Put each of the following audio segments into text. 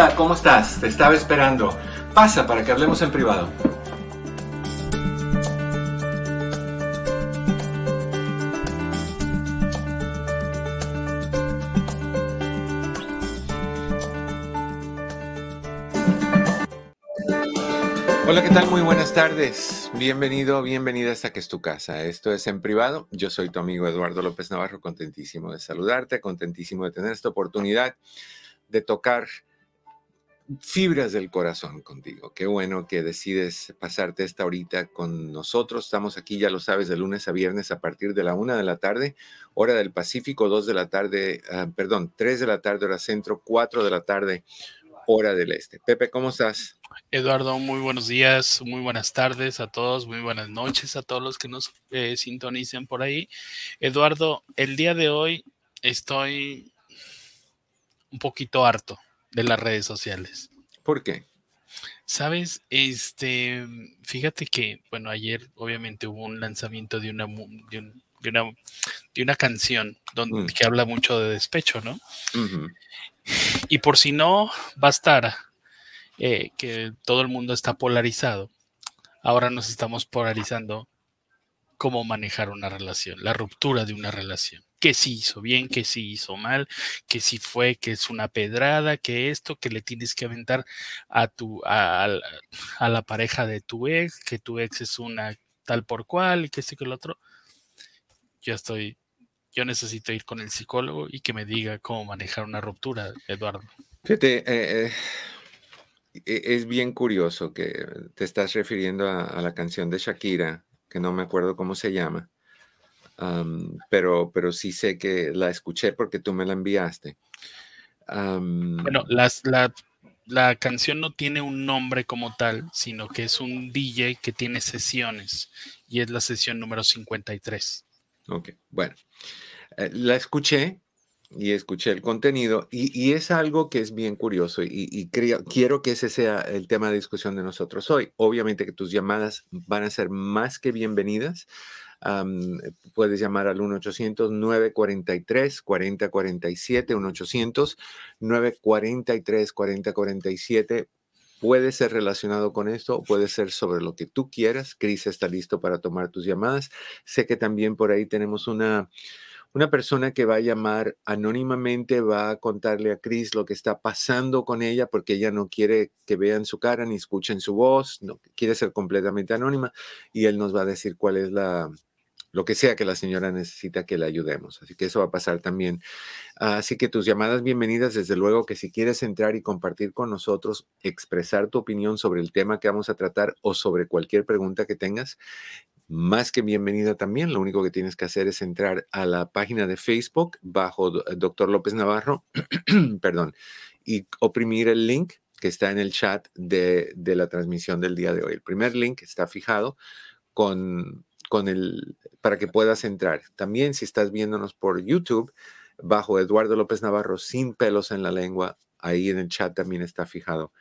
Hola, ¿cómo estás? Te estaba esperando. Pasa para que hablemos en privado. Hola, ¿qué tal? Muy buenas tardes. Bienvenido, bienvenida hasta que es tu casa. Esto es en privado. Yo soy tu amigo Eduardo López Navarro, contentísimo de saludarte, contentísimo de tener esta oportunidad de tocar fibras del corazón contigo. Qué bueno que decides pasarte esta horita con nosotros. Estamos aquí, ya lo sabes, de lunes a viernes a partir de la una de la tarde, hora del Pacífico, dos de la tarde, ah, perdón, tres de la tarde, hora centro, cuatro de la tarde, hora del este. Pepe, ¿cómo estás? Eduardo, muy buenos días, muy buenas tardes a todos, muy buenas noches a todos los que nos eh, sintonicen por ahí. Eduardo, el día de hoy estoy un poquito harto de las redes sociales. ¿Por qué? Sabes, este, fíjate que, bueno, ayer obviamente hubo un lanzamiento de una, de, una, de una, canción donde, mm. que habla mucho de despecho, ¿no? Y por si no bastara eh, que todo el mundo está polarizado, ahora nos estamos polarizando cómo manejar una relación, la ruptura de una relación que sí hizo bien, que sí hizo mal, que sí fue, que es una pedrada, que esto, que le tienes que aventar a tu, a, la pareja de tu ex, que tu ex es una tal por cual, y que este que el otro. Yo estoy, yo necesito ir con el psicólogo y que me diga cómo manejar una ruptura, Eduardo. Fíjate, eh, eh, e, es bien curioso que te estás refiriendo a la canción de Shakira, que no me acuerdo cómo se llama pero, pero sí sé que la escuché porque tú me la enviaste. bueno, las, la, la, canción no tiene un nombre como tal, sino que es un DJ que tiene sesiones y es la sesión número 53. Ok, bueno, eh, la escuché y escuché el contenido y, y, es algo que es bien curioso y, y creo, quiero que ese sea el tema de discusión de nosotros hoy. Obviamente que tus llamadas van a ser más que bienvenidas puedes llamar al 1-800-943-4047, 1-800-943-4047. Puede ser relacionado con esto, puede ser sobre lo que tú quieras. Cris está listo para tomar tus llamadas. Sé que también por ahí tenemos una, una persona que va a llamar anónimamente, va a contarle a Cris lo que está pasando con ella porque ella no quiere que vean su cara ni escuchen su voz, no quiere ser completamente anónima y él nos va a decir cuál es la, lo que sea que la señora necesita que le ayudemos. Así que eso va a pasar también. Así que tus llamadas bienvenidas, desde luego que si quieres entrar y compartir con nosotros, expresar tu opinión sobre el tema que vamos a tratar o sobre cualquier pregunta que tengas, más que bienvenida también. Lo único que tienes que hacer es entrar a la página de Facebook bajo Doctor López Navarro, perdón, y oprimir el link que está en el chat de, de la transmisión del día de hoy. El primer link está fijado con con el, para que puedas entrar. También si estás viéndonos por YouTube, bajo Eduardo López Navarro, sin pelos en la lengua, ahí en el chat también está fijado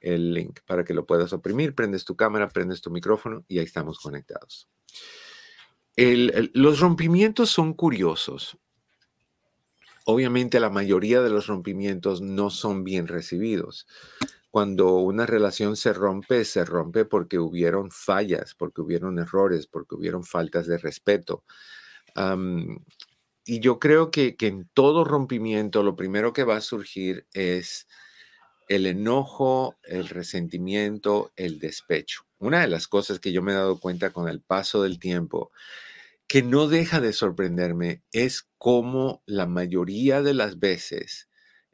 el link para que lo puedas oprimir. Prendes tu cámara, prendes tu micrófono y ahí estamos conectados. los rompimientos son curiosos. Obviamente la mayoría de los rompimientos no son bien recibidos cuando una relación se rompe, se rompe porque hubieron fallas, porque hubieron errores, porque hubieron faltas de respeto. y yo creo que, en todo rompimiento lo primero que va a surgir es el enojo, el resentimiento, el despecho. Una de las cosas que yo me he dado cuenta con el paso del tiempo, que no deja de sorprenderme, es cómo la mayoría de las veces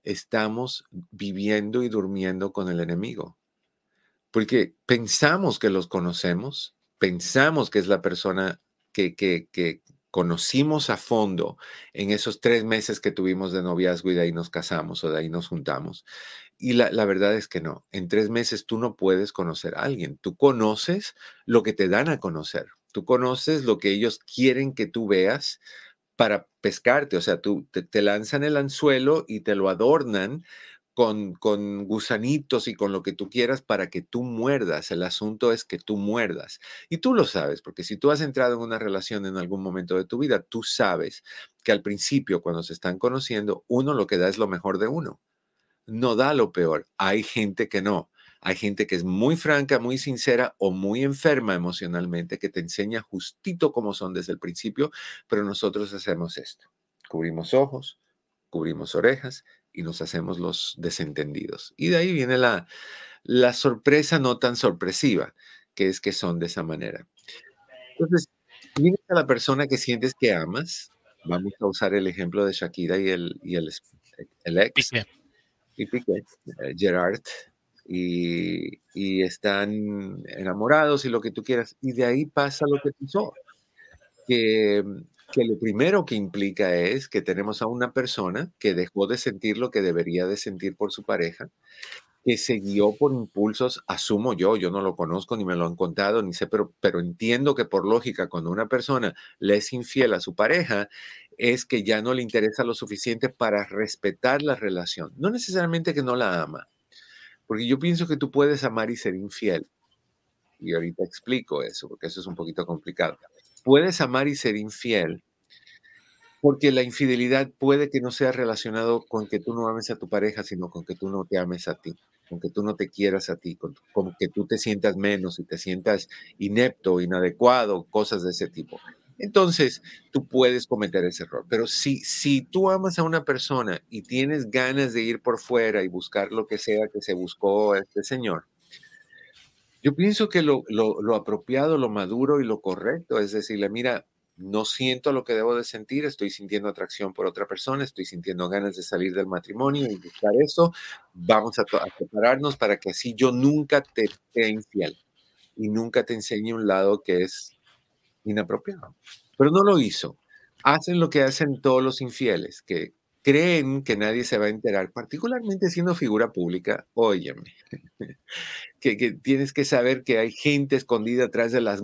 estamos viviendo y durmiendo con el enemigo. Porque pensamos que los conocemos, pensamos que es la persona que, que, conocimos a fondo en esos tres meses que tuvimos de noviazgo y de ahí nos casamos o de ahí nos juntamos. Y la, verdad es que no. En tres meses tú no puedes conocer a alguien. Tú conoces lo que te dan a conocer. Tú conoces lo que ellos quieren que tú veas para pescarte. O sea, tú te, lanzan el anzuelo y te lo adornan con, con, gusanitos y con lo que tú quieras para que tú muerdas. El asunto es que tú muerdas. Y tú lo sabes, porque si tú has entrado en una relación en algún momento de tu vida, tú sabes que al principio, cuando se están conociendo, uno lo que da es lo mejor de uno. No da lo peor. Hay gente que no. Hay gente que es muy franca, muy sincera o muy enferma emocionalmente, que te enseña justito cómo son desde el principio, pero nosotros hacemos esto. Cubrimos ojos, cubrimos orejas y nos hacemos los desentendidos. Y de ahí viene la, la sorpresa no tan sorpresiva, que es que son de esa manera. Entonces, tienes a la persona que sientes que amas. Vamos a usar el ejemplo de Shakira y el, y el, el ex. Y Piqué, eh, Gerard. Y, están enamorados y lo que tú quieras. Y de ahí pasa lo que pasó. Que que lo primero que implica es que tenemos a una persona que dejó de sentir lo que debería de sentir por su pareja, que se guió por impulsos, asumo yo, yo no lo conozco ni me lo han contado, ni sé, pero, pero entiendo que por lógica, cuando una persona le es infiel a su pareja, es que ya no le interesa lo suficiente para respetar la relación. No necesariamente que no la ama, porque yo pienso que tú puedes amar y ser infiel. Y ahorita explico eso, porque eso es un poquito complicado puedes amar y ser infiel, porque la infidelidad puede que no sea relacionado con que tú no ames a tu pareja, sino con que tú no te ames a ti, con que tú no te quieras a ti, con, que tú te sientas menos y te sientas inepto, inadecuado, cosas de ese tipo. Entonces, tú puedes cometer ese error. Pero si, si tú amas a una persona y tienes ganas de ir por fuera y buscar lo que sea que se buscó este señor, yo pienso que lo, apropiado, lo maduro y lo correcto es decirle, mira, no siento lo que debo de sentir, estoy sintiendo atracción por otra persona, estoy sintiendo ganas de salir del matrimonio y buscar eso, vamos a, a prepararnos para que así yo nunca te sea infiel y nunca te enseñe un lado que es inapropiado. Pero no lo hizo. Hacen lo que hacen todos los infieles, que creen que nadie se va a enterar, particularmente siendo figura pública, óyeme, que, tienes que saber que hay gente escondida atrás de los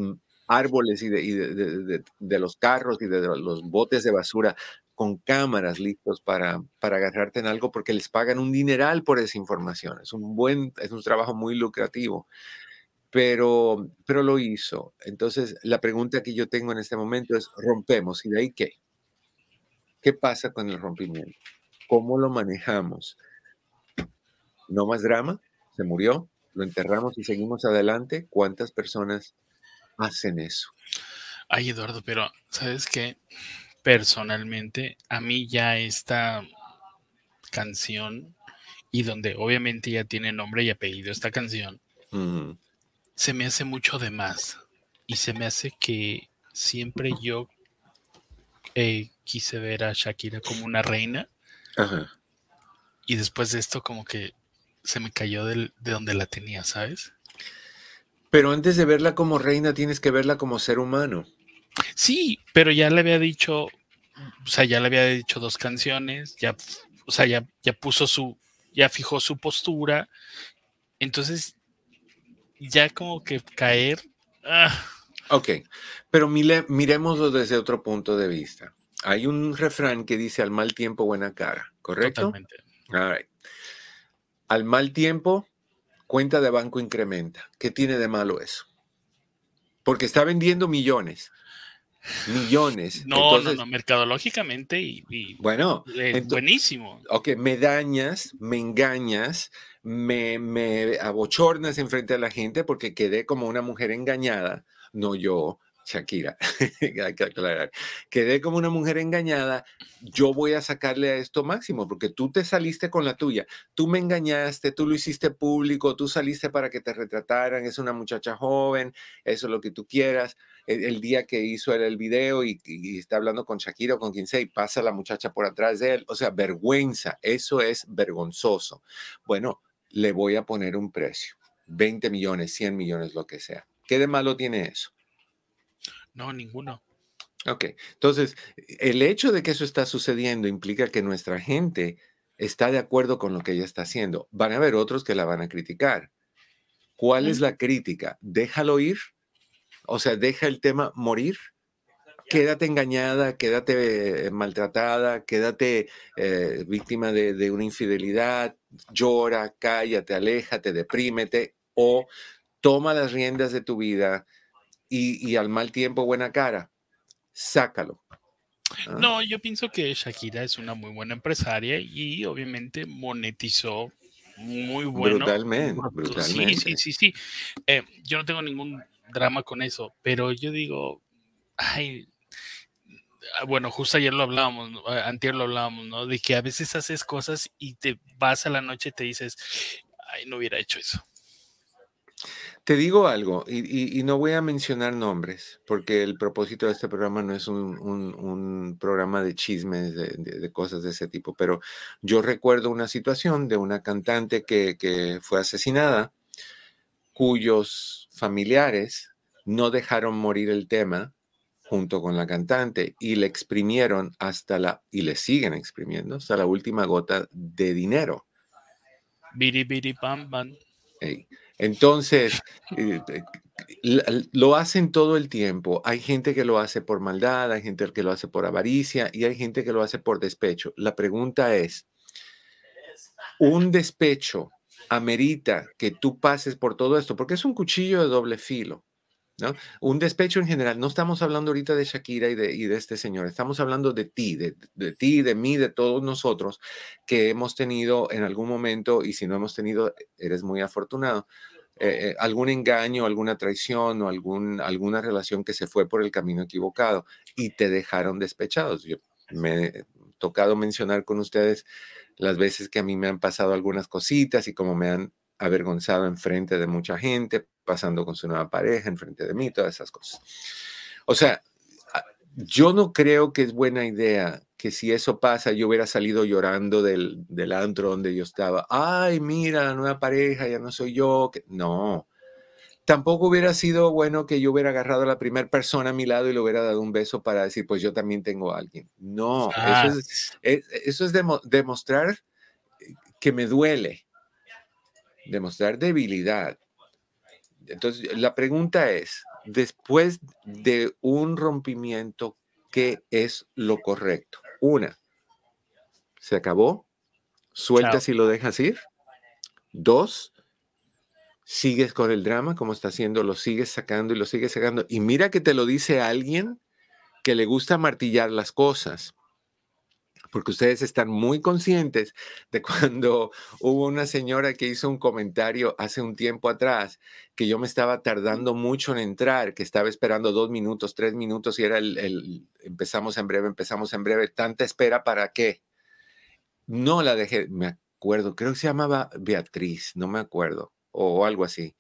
árboles y, de, los carros y de los botes de basura con cámaras listos para, para agarrarte en algo porque les pagan un dineral por esa información. Es un buen, es un trabajo muy lucrativo. Pero, pero lo hizo. Entonces, la pregunta que yo tengo en este momento es, rompemos, ¿y de ahí qué? ¿Qué pasa con el rompimiento? ¿Cómo lo manejamos? ¿No más drama? ¿Se murió? ¿Lo enterramos y seguimos adelante? ¿Cuántas personas hacen eso? Ay, Eduardo, pero ¿sabes qué? Personalmente, a mí ya esta canción, y donde obviamente ya tiene nombre y apellido esta canción, se me hace mucho de más. Y se me hace que siempre yo eh, quise ver a Shakira como una reina. Y después de esto como que se me cayó de donde la tenía, ¿sabes? Pero antes de verla como reina tienes que verla como ser humano. Sí, pero ya le había dicho, o sea, ya le había dicho dos canciones, ya, o sea, ya, ya puso su, ya fijó su postura. Entonces, ya como que caer. Ah. Ok, pero mire, miremoslo desde otro punto de vista. Hay un refrán que dice al mal tiempo buena cara, ¿correcto? Totalmente. Al mal tiempo, cuenta de banco incrementa. ¿Qué tiene de malo eso? Porque está vendiendo millones. Millones. No, no, no, mercadológicamente y, bueno, es buenísimo. Ok, me dañas, me engañas, me, me abochornas enfrente a la gente porque quedé como una mujer engañada, no yo, Shakira, hay que aclarar, quedé como una mujer engañada, yo voy a sacarle a esto máximo, porque tú te saliste con la tuya, tú me engañaste, tú lo hiciste público, tú saliste para que te retrataran, es una muchacha joven, eso es lo que tú quieras, el, día que hizo él el video y, está hablando con Shakira o con quien sea y pasa la muchacha por atrás de él, o sea, vergüenza, eso es vergonzoso. Bueno, le voy a poner un precio, 20 millones, 100 millones, lo que sea. ¿Qué de malo tiene eso? No, ninguno. Ok, entonces el hecho de que eso está sucediendo implica que nuestra gente está de acuerdo con lo que ella está haciendo. Van a haber otros que la van a criticar. ¿Cuál es la crítica? Déjalo ir. O sea, deja el tema morir. Quédate engañada, quédate maltratada, quédate eh, víctima de, de una infidelidad, llora, cállate, aléjate, deprímete o toma las riendas de tu vida y, al mal tiempo buena cara, sácalo. ¿ah? No, yo pienso que Shakira es una muy buena empresaria y obviamente monetizó muy bueno. Brutalmente, brutalmente. Sí, sí, sí, sí. Eh, yo no tengo ningún drama con eso, pero yo digo, ay, ah, bueno, justo ayer lo hablábamos, antier lo hablábamos, ¿no? De que a veces haces cosas y te vas a la noche y te dices, ay, no hubiera hecho eso. Te digo algo, y, no voy a mencionar nombres, porque el propósito de este programa no es un, programa de chismes, de, cosas de ese tipo, pero yo recuerdo una situación de una cantante que, que fue asesinada, cuyos familiares no dejaron morir el tema junto con la cantante y le exprimieron hasta la, y le siguen exprimiendo hasta la última gota de dinero. Biri, biri, pam, entonces, eh, lo hacen todo el tiempo. Hay gente que lo hace por maldad, hay gente que lo hace por avaricia y hay gente que lo hace por despecho. La pregunta es, ¿un despecho amerita que tú pases por todo esto? Porque es un cuchillo de doble filo. ¿No? Un despecho en general, no estamos hablando ahorita de Shakira y de, este señor, estamos hablando de ti, de, de, ti, de mí, de todos nosotros que hemos tenido en algún momento, y si no hemos tenido, eres muy afortunado, eh, eh, algún engaño, alguna traición o algún, alguna relación que se fue por el camino equivocado y te dejaron despechados. Yo me he tocado mencionar con ustedes las veces que a mí me han pasado algunas cositas y cómo me han avergonzado en frente de mucha gente, pasando con su nueva pareja, en frente de mí, todas esas cosas. O sea, yo no creo que es buena idea que si eso pasa, yo hubiera salido llorando del, del antro donde yo estaba. Ay, mira, la nueva pareja, ya no soy yo. No. Tampoco hubiera sido bueno que yo hubiera agarrado a la primera persona a mi lado y le hubiera dado un beso para decir, pues yo también tengo a alguien. No, eso es, e, eso es demostrar que me duele, demostrar debilidad. Entonces, la pregunta es, después de un rompimiento, ¿qué es lo correcto? Una, se acabó, sueltas y lo dejas ir. Dos, sigues con el drama como está haciendo, lo sigues sacando y lo sigues sacando. Y mira que te lo dice alguien que le gusta martillar las cosas porque ustedes están muy conscientes de cuando hubo una señora que hizo un comentario hace un tiempo atrás que yo me estaba tardando mucho en entrar, que estaba esperando dos minutos, tres minutos y era el, empezamos en breve, empezamos en breve, tanta espera para qué. No la dejé, me acuerdo, creo que se llamaba Beatriz, no me acuerdo, o, algo así.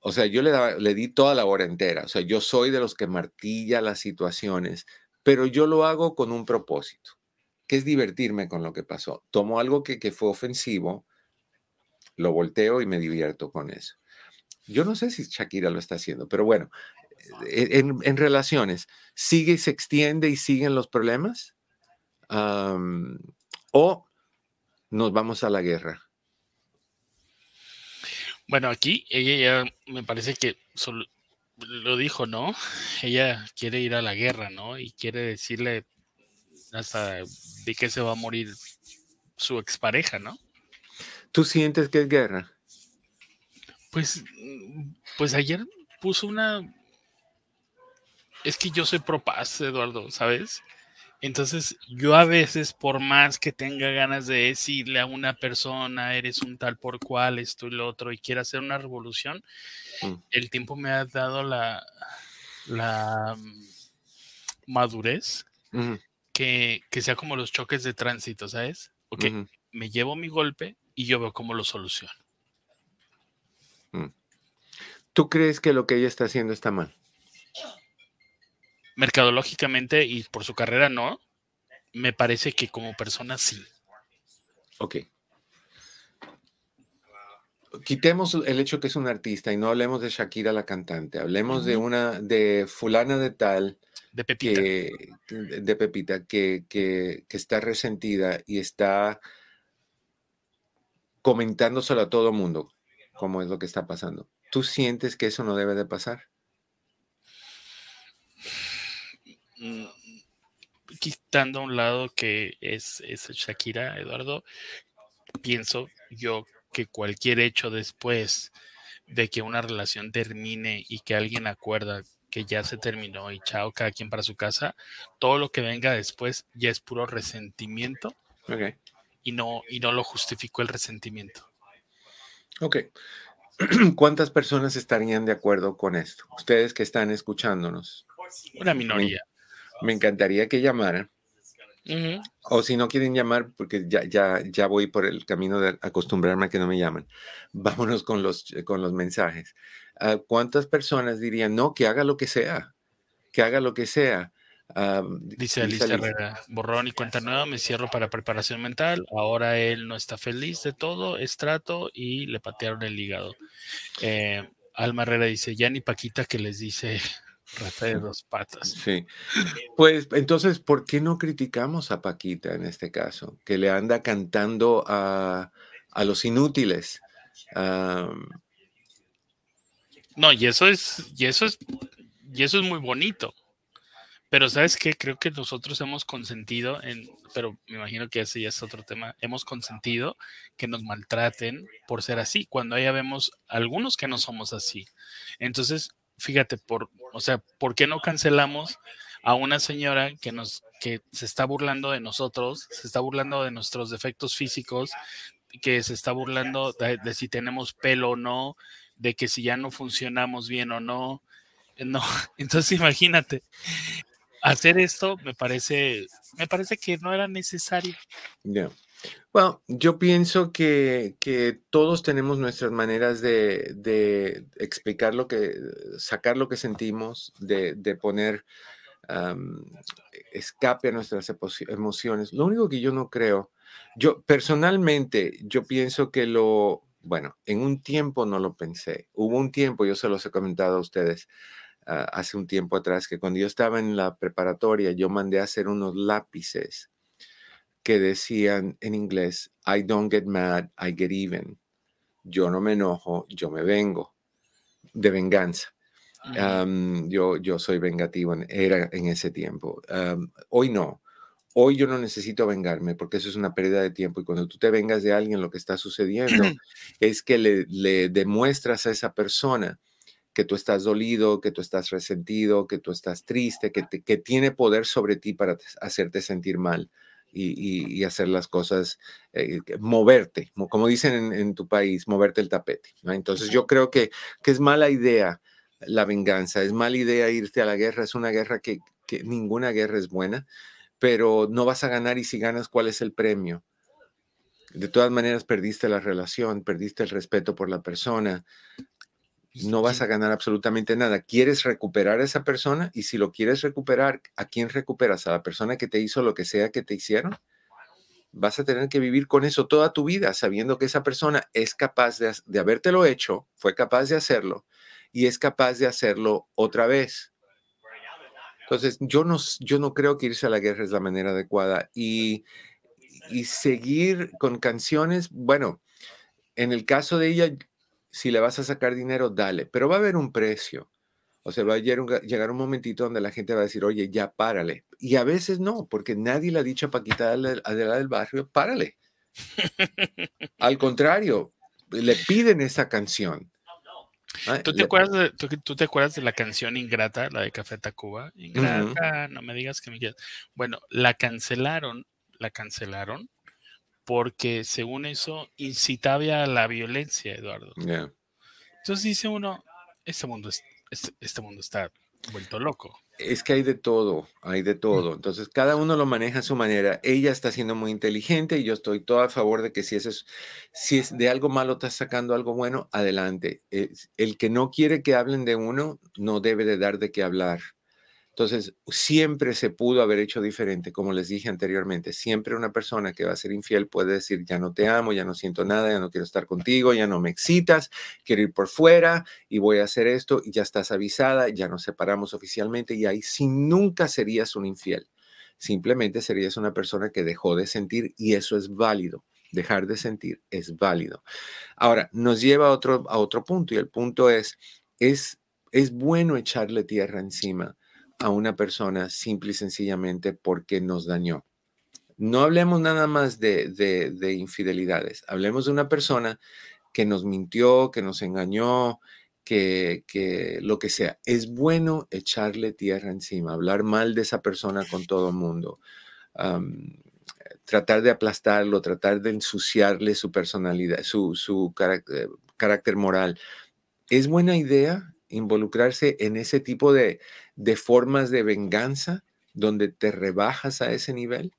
O sea, yo le, le di toda la hora entera. O sea, yo soy de los que martilla las situaciones, pero yo lo hago con un propósito que es divertirme con lo que pasó. Tomo algo que, fue ofensivo, lo volteo y me divierto con eso. Yo no sé si Shakira lo está haciendo, pero bueno, e, en, relaciones, ¿sigue, se extiende y siguen los problemas? ¿O nos vamos a la guerra? Bueno, aquí ella ya me parece que lo dijo, ¿no? Ella quiere ir a la guerra, ¿no? Y quiere decirle hasta de que se va a morir su expareja, ¿no? ¿Tú sientes que es guerra? Pues, pues ayer puso una. Es que yo soy pro paz, Eduardo, ¿sabes? Entonces, yo a veces, por más que tenga ganas de decirle a una persona, eres un tal por cual, esto y lo otro, y quiera hacer una revolución, mm. el tiempo me ha dado la, la mm, madurez que, sea como los choques de tránsito, ¿sabes? Ok, me llevo mi golpe y yo veo cómo lo soluciono. Mm. ¿Tú crees que lo que ella está haciendo está mal? Mercadológicamente y por su carrera no. Me parece que como persona sí. Ok. Quitemos el hecho que es un artista y no hablemos de Shakira la cantante. Hablemos de una, de fulana de tal de Pepita. Que, de Pepita, que, que, que está resentida y está comentándoselo a todo mundo, cómo es lo que está pasando. ¿Tú sientes que eso no debe de pasar? Mm, quitando a un lado que es, es Shakira, Eduardo, pienso yo que cualquier hecho después de que una relación termine y que alguien acuerda que ya se terminó y chao, cada quien para su casa, todo lo que venga después ya es puro resentimiento y, no, y no lo justificó el resentimiento. Ok. ¿Cuántas personas estarían de acuerdo con esto? Ustedes que están escuchándonos. Una minoría. Me, encantaría que llamaran. O si no quieren llamar, porque ya, ya, ya voy por el camino de acostumbrarme a que no me llaman, vámonos con los, con los mensajes. Ah, ¿Cuántas personas dirían, no, que haga lo que sea, que haga lo que sea? Ah, dice Alicia Herrera, borrón y cuenta nueva, me cierro para preparación mental, ahora él no está feliz de todo, es trato y le patearon el hígado. Eh, Alma Herrera dice, ya ni Paquita que les dice rata de dos patas. Sí. Pues entonces, ¿por qué no criticamos a Paquita en este caso? Que le anda cantando a, a los inútiles. no, y eso es, y eso es, y eso es muy bonito. Pero sabes qué, creo que nosotros hemos consentido, en, pero me imagino que ese ya es otro tema, hemos consentido que nos maltraten por ser así, cuando ya vemos algunos que no somos así. Entonces, fíjate, por, o sea, ¿por qué no cancelamos a una señora que nos, que se está burlando de nosotros, se está burlando de nuestros defectos físicos, que se está burlando de si tenemos pelo o no, de que si ya no funcionamos bien o no? No, entonces imagínate, hacer esto me parece, me parece que no era necesario. Ya. Bueno, yo pienso que, que, todos tenemos nuestras maneras de, de, explicar lo que, sacar lo que sentimos, de, de poner escape a nuestras emociones. Lo único que yo no creo, yo personalmente, yo pienso que lo, bueno, en un tiempo no lo pensé. Hubo un tiempo, yo se los he comentado a ustedes, Ah, hace un tiempo atrás que cuando yo estaba en la preparatoria, yo mandé a hacer unos lápices que decían en inglés, I don't get mad, I get even. Yo no me enojo, yo me vengo, de venganza. yo, yo soy vengativo, era en ese tiempo. hoy no. Hoy yo no necesito vengarme porque eso es una pérdida de tiempo y cuando tú te vengas de alguien, lo que está sucediendo es que le, le demuestras a esa persona que tú estás dolido, que tú estás resentido, que tú estás triste, que, que tiene poder sobre ti para hacerte sentir mal y, hacer las cosas, eh, moverte, como dicen en, tu país, moverte el tapete. Entonces yo creo que, que, es mala idea la venganza, es mala idea irte a la guerra, es una guerra que, que ninguna guerra es buena, pero no vas a ganar y si ganas, ¿cuál es el premio? De todas maneras, perdiste la relación, perdiste el respeto por la persona, no vas a ganar absolutamente nada. Quieres recuperar a esa persona y si lo quieres recuperar, ¿a quién recuperas? ¿A la persona que te hizo lo que sea que te hicieron? Vas a tener que vivir con eso toda tu vida, sabiendo que esa persona es capaz de, de habértelo hecho, fue capaz de hacerlo y es capaz de hacerlo otra vez. Entonces, yo no, yo no creo que irse a la guerra es la manera adecuada y, y seguir con canciones, bueno, en el caso de ella, si le vas a sacar dinero, dale, pero va a haber un precio. O sea, va a llegar un, momentito donde la gente va a decir, oye, ya párale. Y a veces no, porque nadie le ha dicho a Paquita de la del barrio, párale. Al contrario, le piden esa canción. Ah, ¿Tú te, acuerdas de, tú, te acuerdas de la canción Ingrata, la de Café Tacuba? Ingrata, no me digas que me quieras. Bueno, la cancelaron, la cancelaron porque según eso incitaba a la violencia, Eduardo. Entonces dice uno, este mundo, este, este, mundo está vuelto loco. Es que hay de todo, hay de todo. Entonces, cada uno lo maneja a su manera. Ella está siendo muy inteligente y yo estoy todo a favor de que si, es, si es de algo malo estás sacando algo bueno, adelante. El que no quiere que hablen de uno, no debe de dar de qué hablar. Entonces, siempre se pudo haber hecho diferente, como les dije anteriormente. Siempre una persona que va a ser infiel puede decir, ya no te amo, ya no siento nada, ya no quiero estar contigo, ya no me excitas, quiero ir por fuera y voy a hacer esto y ya estás avisada, ya nos separamos oficialmente y ahí sí nunca serías un infiel. Simplemente serías una persona que dejó de sentir y eso es válido. Dejar de sentir es válido. Ahora, nos lleva a otro, a otro punto y el punto es, es, es bueno echarle tierra encima a una persona simple y sencillamente porque nos dañó. No hablemos nada más de, infidelidades, hablemos de una persona que nos mintió, que nos engañó, que, lo que sea. Es bueno echarle tierra encima, hablar mal de esa persona con todo el mundo, tratar de aplastarlo, tratar de ensuciarle su personalidad, su, su carácter, carácter moral. ¿Es buena idea? involucrarse en ese tipo de, formas de venganza donde te rebajas a ese nivel?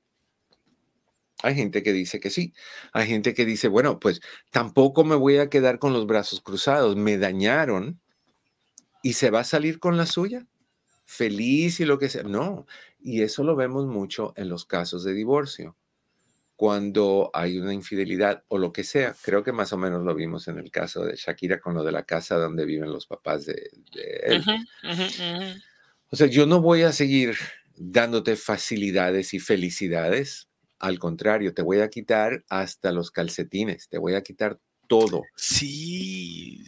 Hay gente que dice que sí. Hay gente que dice, bueno, pues tampoco me voy a quedar con los brazos cruzados. Me dañaron y se va a salir con la suya. Feliz y lo que sea. No. Y eso lo vemos mucho en los casos de divorcio cuando hay una infidelidad o lo que sea. Creo que más o menos lo vimos en el caso de Shakira con lo de la casa donde viven los papás de, él. O sea, yo no voy a seguir dándote facilidades y felicidades. Al contrario, te voy a quitar hasta los calcetines, te voy a quitar todo. Sí.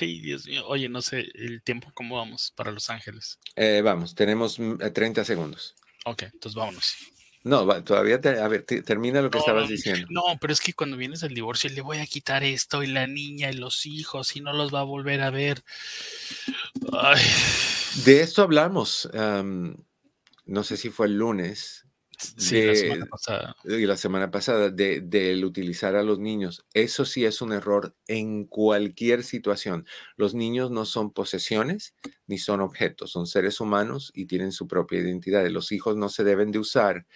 Ay, Dios mío. Oye, no sé el tiempo, ¿cómo vamos para Los Ángeles? Eh, vamos, tenemos 30 mm, segundos. Ok, entonces vámonos. No, todavía, a ver, termina lo que estabas diciendo. No, pero es que cuando vienes del divorcio le voy a quitar esto y la niña y los hijos y no los va a volver a ver. De esto hablamos, no sé si fue el lunes. Sí, la semana pasada. Y la semana pasada, de, de utilizar a los niños. Eso sí es un error en cualquier situación. Los niños no son posesiones ni son objetos, son seres humanos y tienen su propia identidad. Los hijos no se deben de usar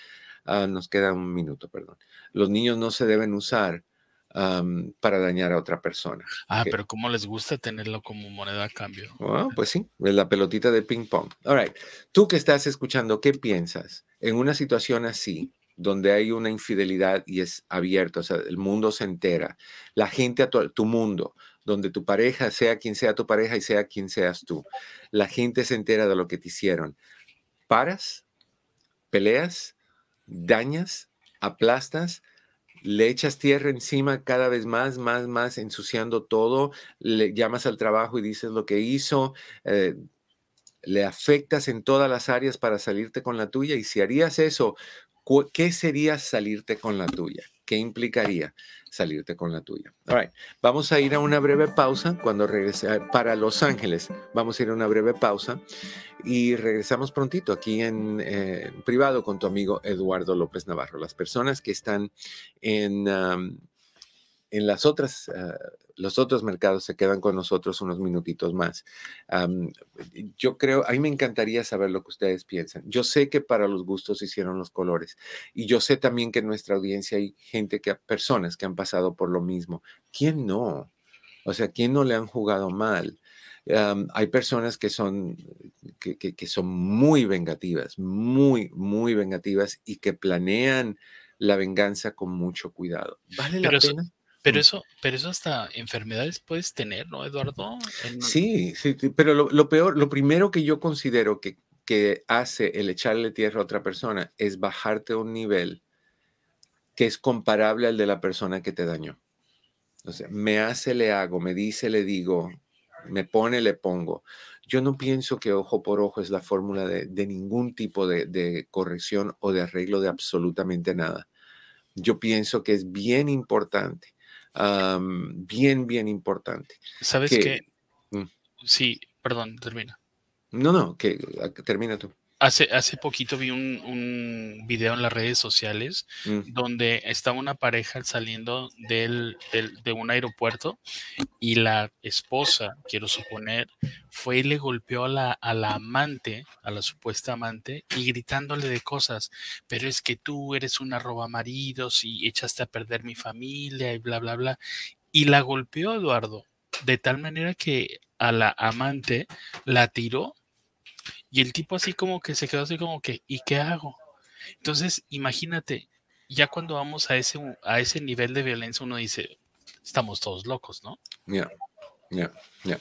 Ah, nos queda un minuto, perdón. Los niños no se deben usar para dañar a otra persona. Ah, pero ¿cómo les gusta tenerlo como moneda a cambio? Ah, pues sí, es la pelotita de ping pong. All right. Tú que estás escuchando, ¿qué piensas en una situación así? donde hay una infidelidad y es abierto, o sea, el mundo se entera, la gente a tu, tu, mundo, donde tu pareja, sea quien sea tu pareja y sea quien seas tú, la gente se entera de lo que te hicieron. ¿Paras? ¿Peleas? dañas, aplastas, le echas tierra encima cada vez más, más, más, ensuciando todo, le llamas al trabajo y dices lo que hizo, eh, le afectas en todas las áreas para salirte con la tuya y si harías eso, ¿qué sería salirte con la tuya? ¿Qué implicaría salirte con la tuya? All Vamos a ir a una breve pausa cuando regrese para Los Ángeles. Vamos a ir a una breve pausa y regresamos prontito aquí en, eh, privado con tu amigo Eduardo López Navarro. Las personas que están en, en las otras, ah, los otros mercados se quedan con nosotros unos minutitos más. yo creo, a mí me encantaría saber lo que ustedes piensan. Yo sé que para los gustos hicieron los colores y yo sé también que en nuestra audiencia hay gente que, personas que han pasado por lo mismo. ¿Quién no? O sea, ¿quién no le han jugado mal? hay personas que son, que, son muy vengativas, muy, muy vengativas y que planean la venganza con mucho cuidado. ¿Vale la pena? Pero mm. eso, pero eso hasta enfermedades puedes tener, ¿no, Eduardo? Sí, sí, pero lo, peor, lo primero que yo considero que, que hace el echarle tierra a otra persona es bajarte a un nivel que es comparable al de la persona que te dañó. O sea, me hace, le hago, me dice, le digo, me pone, le pongo. Yo no pienso que ojo por ojo es la fórmula de, ningún tipo de, corrección o de arreglo de absolutamente nada. Yo pienso que es bien importante, bien, bien importante. ¿Sabes qué? Mm. Sí, perdón, termina. No, no, que termina tú. Hace, hace poquito vi un, un, video en las redes sociales mm. donde estaba una pareja saliendo del, de un aeropuerto y la esposa, quiero suponer, fue y le golpeó a la, a la amante, a la supuesta amante, y gritándole de cosas, pero es que tú eres una roba maridos y echaste a perder mi familia y bla, bla, bla. Y la golpeó Eduardo, de tal manera que a la amante la tiró Y el tipo así como que se quedó así como que, ¿y qué hago? Entonces, imagínate, ya cuando vamos a ese, a ese nivel de violencia, uno dice, estamos todos locos, ¿no? Ya, ya, ya.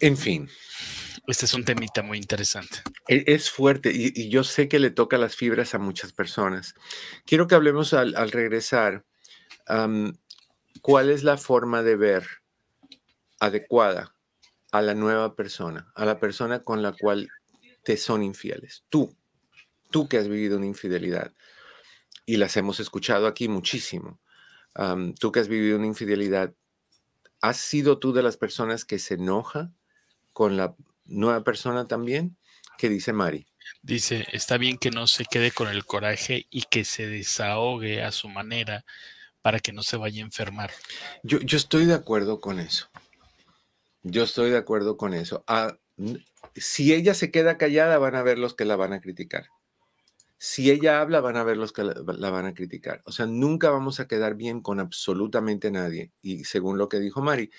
En fin. Este es un temita muy interesante. E, es fuerte y, yo sé que le toca las fibras a muchas personas. Quiero que hablemos al, regresar. ¿Cuál es la forma de ver adecuada a la nueva persona, a la persona con la cual te son infieles? Tú, tú que has vivido una infidelidad y las hemos escuchado aquí muchísimo. tú que has vivido una infidelidad, ¿has sido tú de las personas que se enoja con la nueva persona también? ¿Qué dice Mari? Dice, está bien que no se quede con el coraje y que se desahogue a su manera para que no se vaya a enfermar. Yo, yo estoy de acuerdo con eso. Yo estoy de acuerdo con eso. Ah, si ella se queda callada, van a ver los que la van a criticar. Si ella habla, van a ver los que la, van a criticar. O sea, nunca vamos a quedar bien con absolutamente nadie. Y según lo que dijo Mari,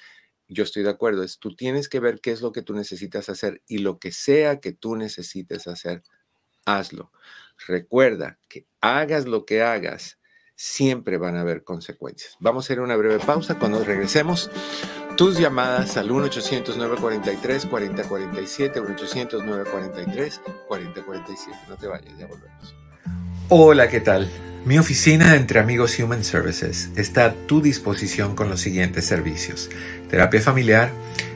yo estoy de acuerdo, es tú tienes que ver qué es lo que tú necesitas hacer y lo que sea que tú necesites hacer, hazlo. Recuerda que hagas lo que hagas, siempre van a haber consecuencias. Vamos a hacer una breve pausa cuando regresemos. Tus llamadas al 1-800-943-4047, 1-800-943-4047. No te vayas, ya volvemos. Hola, ¿qué tal? Mi oficina entre amigos Human Services está a tu disposición con los siguientes servicios terapia familiar,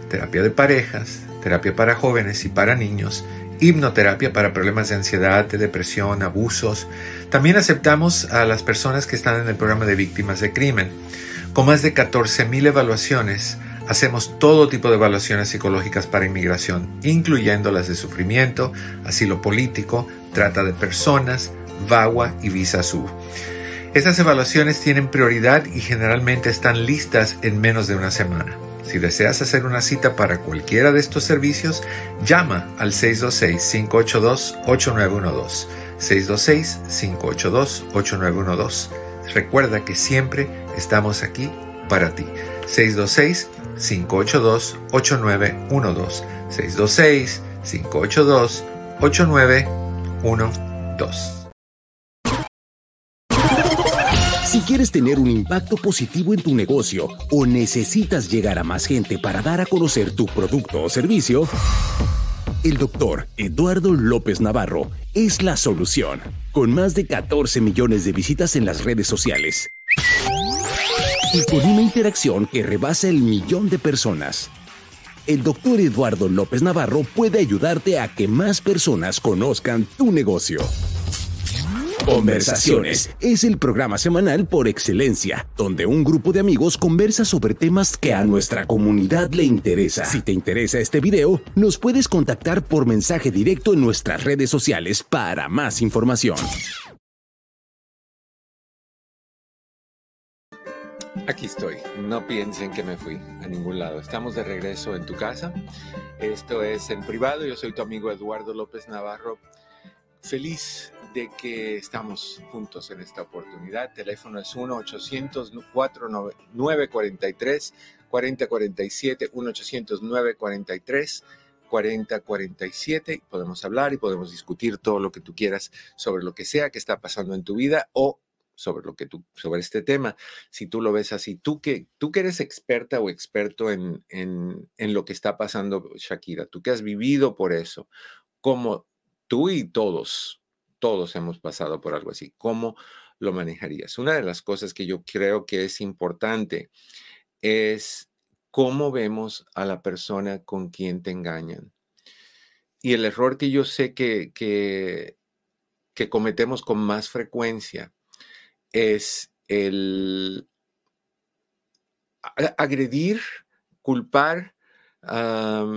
terapia de parejas, terapia para jóvenes y para niños, hipnoterapia para problemas de ansiedad, de depresión, abusos. También aceptamos a las personas que están en el programa de víctimas de crimen. Con más de 14.000 evaluaciones, hacemos todo tipo de evaluaciones psicológicas para inmigración, incluyendo las de sufrimiento, asilo político, trata de personas, VAWA y Visa. Estas evaluaciones tienen prioridad y generalmente están listas en menos de una semana. Si deseas hacer una cita para cualquiera de estos servicios, llama al 626-582-8912. 626-582-8912. Recuerda que siempre estamos aquí para ti. 626-582-8912. 626-582-8912. Si quieres tener un impacto positivo en tu negocio o necesitas llegar a más gente para dar a conocer tu producto o servicio, el doctor Eduardo López Navarro es la solución. Con más de 14 millones de visitas en las redes sociales y con una interacción que rebasa el millón de personas. El doctor Eduardo López Navarro puede ayudarte a que más personas conozcan tu negocio. Conversaciones es el programa semanal por excelencia, donde un grupo de amigos conversa sobre temas que a nuestra comunidad le interesa. Si te interesa este video, nos puedes contactar por mensaje directo en nuestras redes sociales para más información. Aquí estoy. No piensen que me fui a ningún lado. Estamos de regreso en tu casa. Esto es en privado. Yo soy tu amigo Eduardo López Navarro. Feliz de que estamos juntos en esta oportunidad. Teléfono es 1-800-943-4047, 1-800-943. 4047, podemos hablar y podemos discutir todo lo que tú quieras sobre lo que sea que está pasando en tu vida o sobre lo que tú, sobre este tema. Si tú lo ves así, tú que, tú que eres experta o experto en, en, en lo que está pasando, Shakira, tú que has vivido por eso, como tú y todos, todos hemos pasado por algo así. ¿Cómo lo manejarías? Una de las cosas que yo creo que es importante es cómo vemos a la persona con quien te engañan. Y el error que yo sé que, que, cometemos con más frecuencia es el agredir, culpar a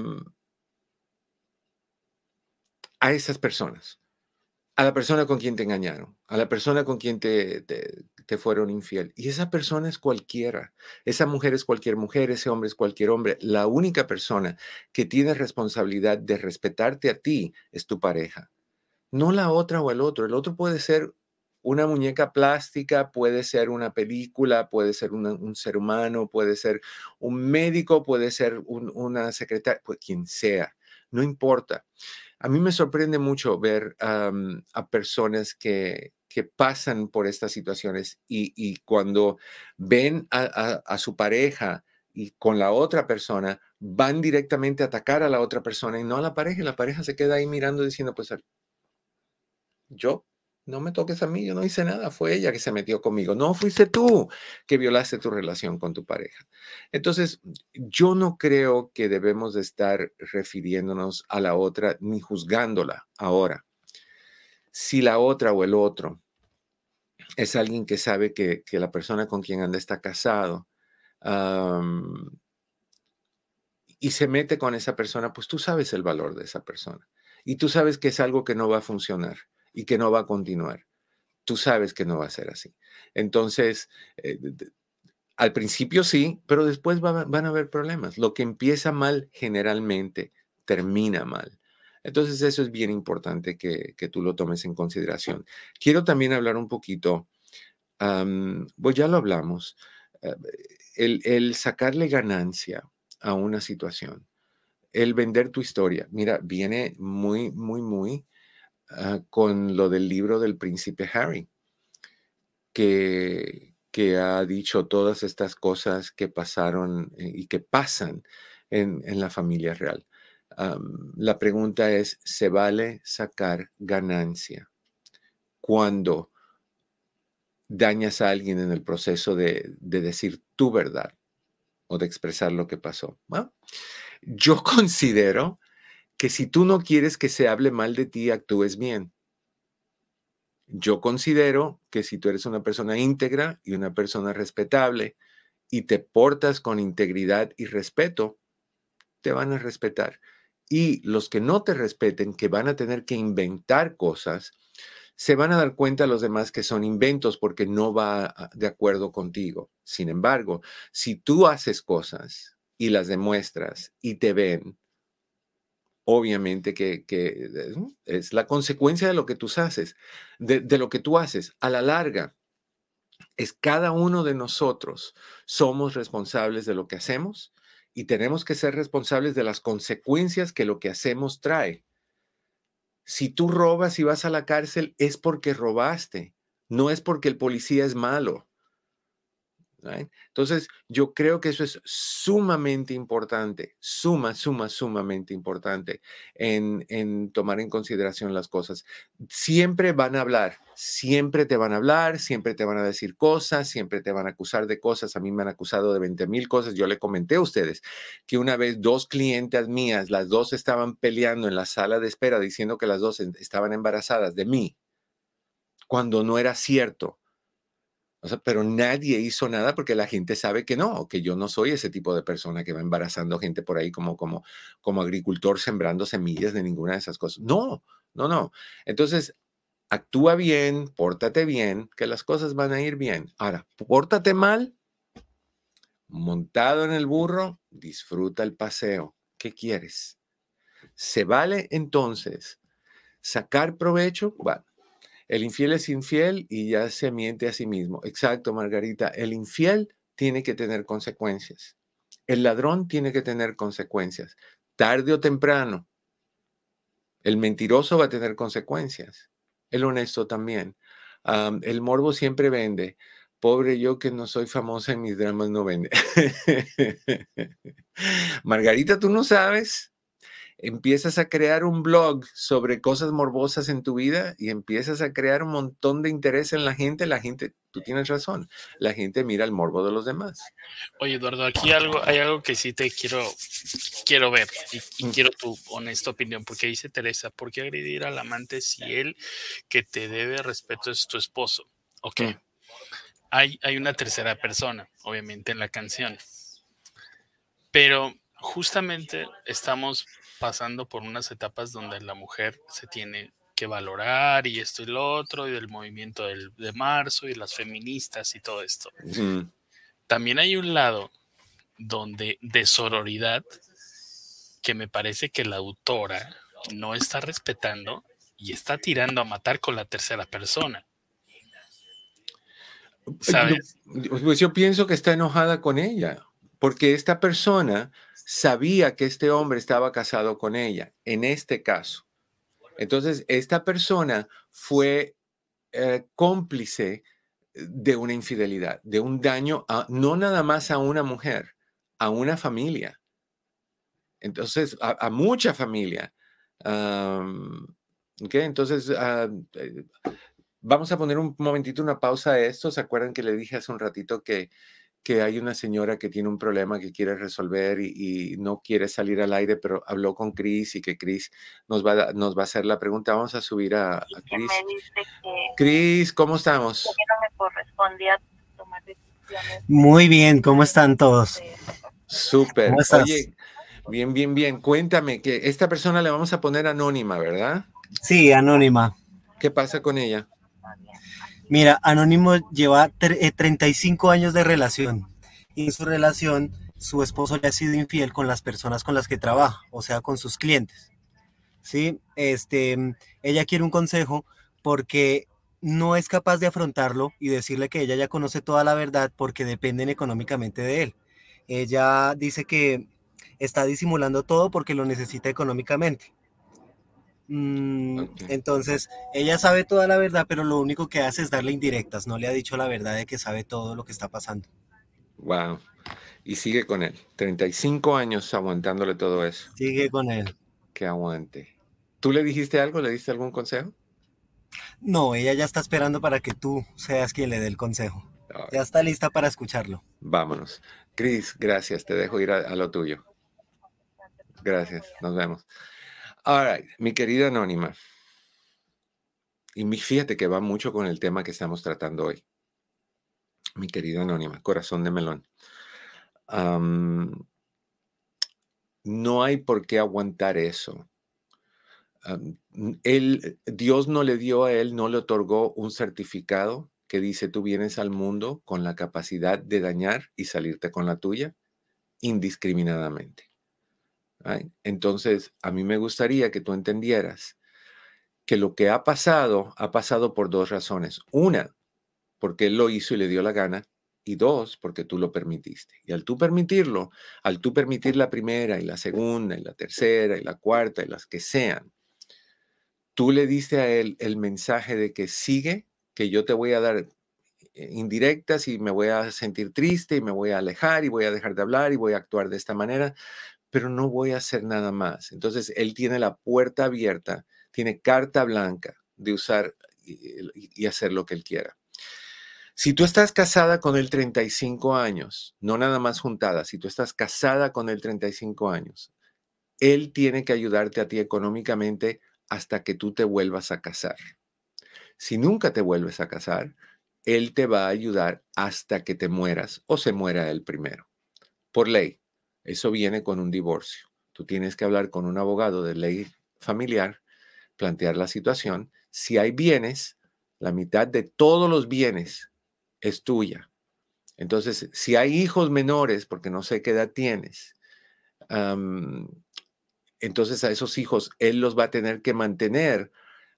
esas personas a la persona con quien te engañaron, a la persona con quien te, te, fueron infiel. Y esa persona es cualquiera. Esa mujer es cualquier mujer, ese hombre es cualquier hombre. La única persona que tiene responsabilidad de respetarte a ti es tu pareja, no la otra o el otro. El otro puede ser una muñeca plástica puede ser una película, puede ser un ser humano, puede ser un médico, puede ser una secretaria, pues quien sea, no importa. A mí me sorprende mucho ver a personas que, que, pasan por estas situaciones y, cuando ven a, su pareja y con la otra persona, van directamente a atacar a la otra persona y no a la pareja. Y la pareja se queda ahí mirando diciendo, pues yo no me toques a mí, yo no hice nada, fue ella que se metió conmigo, no fuiste tú que violaste tu relación con tu pareja. Entonces, yo no creo que debemos de estar refiriéndonos a la otra ni juzgándola ahora. Si la otra o el otro es alguien que sabe que, la persona con quien anda está casado y se mete con esa persona, pues tú sabes el valor de esa persona y tú sabes que es algo que no va a funcionar y que no va a continuar. Tú sabes que no va a ser así. Entonces, eh, al principio sí, pero después van a haber problemas. Lo que empieza mal generalmente termina mal. Entonces, eso es bien importante que, tú lo tomes en consideración. Quiero también hablar un poquito, pues ya lo hablamos, eh, el sacarle ganancia a una situación, el vender tu historia. Mira, viene muy, muy, muy Ah, con lo del libro del príncipe Harry, que, que ha dicho todas estas cosas que pasaron eh, y que pasan en, la familia real. la pregunta es, ¿se vale sacar ganancia cuando dañas a alguien en el proceso de, decir tu verdad o de expresar lo que pasó? yo considero que si tú no quieres que se hable mal de ti, actúes bien. Yo considero que si tú eres una persona íntegra y una persona respetable y te portas con integridad y respeto, te van a respetar. Y los que no te respeten, que van a tener que inventar cosas, se van a dar cuenta los demás que son inventos porque no va de acuerdo contigo. Sin embargo, si tú haces cosas y las demuestras y te ven, obviamente que, es la consecuencia de lo que tú haces, de, lo que tú haces. A la larga, es cada uno de nosotros somos responsables de lo que hacemos y tenemos que ser responsables de las consecuencias que lo que hacemos trae. Si tú robas y vas a la cárcel es porque robaste, no es porque el policía es malo. Entonces, yo creo que eso es sumamente importante, suma, suma, sumamente importante en, en, tomar en consideración las cosas. Siempre van a hablar, siempre te van a hablar, siempre te van a decir cosas, siempre te van a acusar de cosas. A mí me han acusado de 20 mil cosas. Yo le comenté a ustedes que una vez dos clientes mías, las dos estaban peleando en la sala de espera diciendo que las dos estaban embarazadas de mí, cuando no era cierto pero nadie hizo nada porque la gente sabe que no, que yo no soy ese tipo de persona que va embarazando gente por ahí como, como, como agricultor sembrando semillas de ninguna de esas cosas. No, no, no. Entonces, actúa bien, pórtate bien, que las cosas van a ir bien. Ahora, pórtate mal, montado en el burro, disfruta el paseo. ¿Qué quieres? ¿Se vale entonces sacar provecho? Bueno, el infiel es infiel y ya se miente a sí mismo. Exacto, Margarita. El infiel tiene que tener consecuencias. El ladrón tiene que tener consecuencias. Tarde o temprano. El mentiroso va a tener consecuencias. El honesto también. el morbo siempre vende. Pobre yo que no soy famosa en mis dramas no vende. Margarita, tú no sabes empiezas a crear un blog sobre cosas morbosas en tu vida y empiezas a crear un montón de interés en la gente, la gente, tú tienes razón, la gente mira el morbo de los demás. Oye, Eduardo, aquí algo, hay algo que sí te quiero, quiero ver y, mm. quiero tu honesta opinión, porque dice Teresa, ¿por qué agredir al amante si él que te debe respeto es tu esposo? Ok. Mm. Hay, hay una tercera persona, obviamente, en la canción. Pero justamente estamos pasando por unas etapas donde la mujer se tiene que valorar y esto y lo otro, y del movimiento del, de marzo y las feministas y todo esto. También hay un lado donde de sororidad que me parece que la autora no está respetando y está tirando a matar con la tercera persona. ¿Sabes? pues yo pienso que está enojada con ella, porque esta persona sabía que este hombre estaba casado con ella, en este caso. Entonces, esta persona fue eh, cómplice de una infidelidad, de un daño, no nada más a una mujer, a una familia. Entonces, a, mucha familia. Entonces, ah, eh, vamos a poner un momentito una pausa a esto. ¿Se acuerdan que le dije hace un ratito que que hay una señora que tiene un problema que quiere resolver y, no quiere salir al aire, pero habló con Chris y que Chris nos va, a, nos va a hacer la pregunta. Vamos a subir a, a Chris. Chris, ¿cómo estamos? Muy bien, ¿cómo están todos? Súper. Oye, bien, bien, bien. Cuéntame que esta persona le vamos a poner anónima, ¿verdad? Sí, anónima. ¿Qué pasa con ella? Mira, Anónimo lleva 35 eh, años de relación y en su relación su esposo le ha sido infiel con las personas con las que trabaja, o sea, con sus clientes. ¿Sí? Este, ella quiere un consejo porque no es capaz de afrontarlo y decirle que ella ya conoce toda la verdad porque dependen económicamente de él. Ella dice que está disimulando todo porque lo necesita económicamente. Mm, entonces, ella sabe toda la verdad, pero lo único que hace es darle indirectas. No le ha dicho la verdad de que sabe todo lo que está pasando. Wow. Y sigue con él. 35 años aguantándole todo eso. Sigue con él. Que aguante. ¿Tú le dijiste algo? ¿Le diste algún consejo? No, ella ya está esperando para que tú seas quien le dé el consejo. Ya está lista para escucharlo. Vámonos. Cris, gracias. Te dejo ir a lo tuyo. Gracias. Nos vemos. Ahora, mi querida Anónima, y fíjate que va mucho con el tema que estamos tratando hoy. Mi querida Anónima, corazón de melón. no hay por qué aguantar eso. él, Dios no le dio a él, no le otorgó un certificado que dice tú vienes al mundo con la capacidad de dañar y salirte con la tuya indiscriminadamente. Entonces, a mí me gustaría que tú entendieras que lo que ha pasado ha pasado por dos razones. Una, porque él lo hizo y le dio la gana. Y dos, porque tú lo permitiste. Y al tú permitirlo, al tú permitir la primera y la segunda y la tercera y la cuarta y las que sean, tú le diste a él el mensaje de que sigue, que yo te voy a dar eh, indirectas y me voy a sentir triste y me voy a alejar y voy a dejar de hablar y voy a actuar de esta manera, pero no voy a hacer nada más. Entonces, él tiene la puerta abierta, tiene carta blanca de usar y, hacer lo que él quiera. Si tú estás casada con él 35 años, no nada más juntada, si tú estás casada con él 35 años, él tiene que ayudarte a ti económicamente hasta que tú te vuelvas a casar. Si nunca te vuelves a casar, él te va a ayudar hasta que te mueras o se muera él primero. Por ley, eso viene con un divorcio. Tú tienes que hablar con un abogado de ley familiar, plantear la situación. Si hay bienes, la mitad de todos los bienes es tuya. Entonces, si hay hijos menores, porque no sé qué edad tienes, entonces a esos hijos él los va a tener que mantener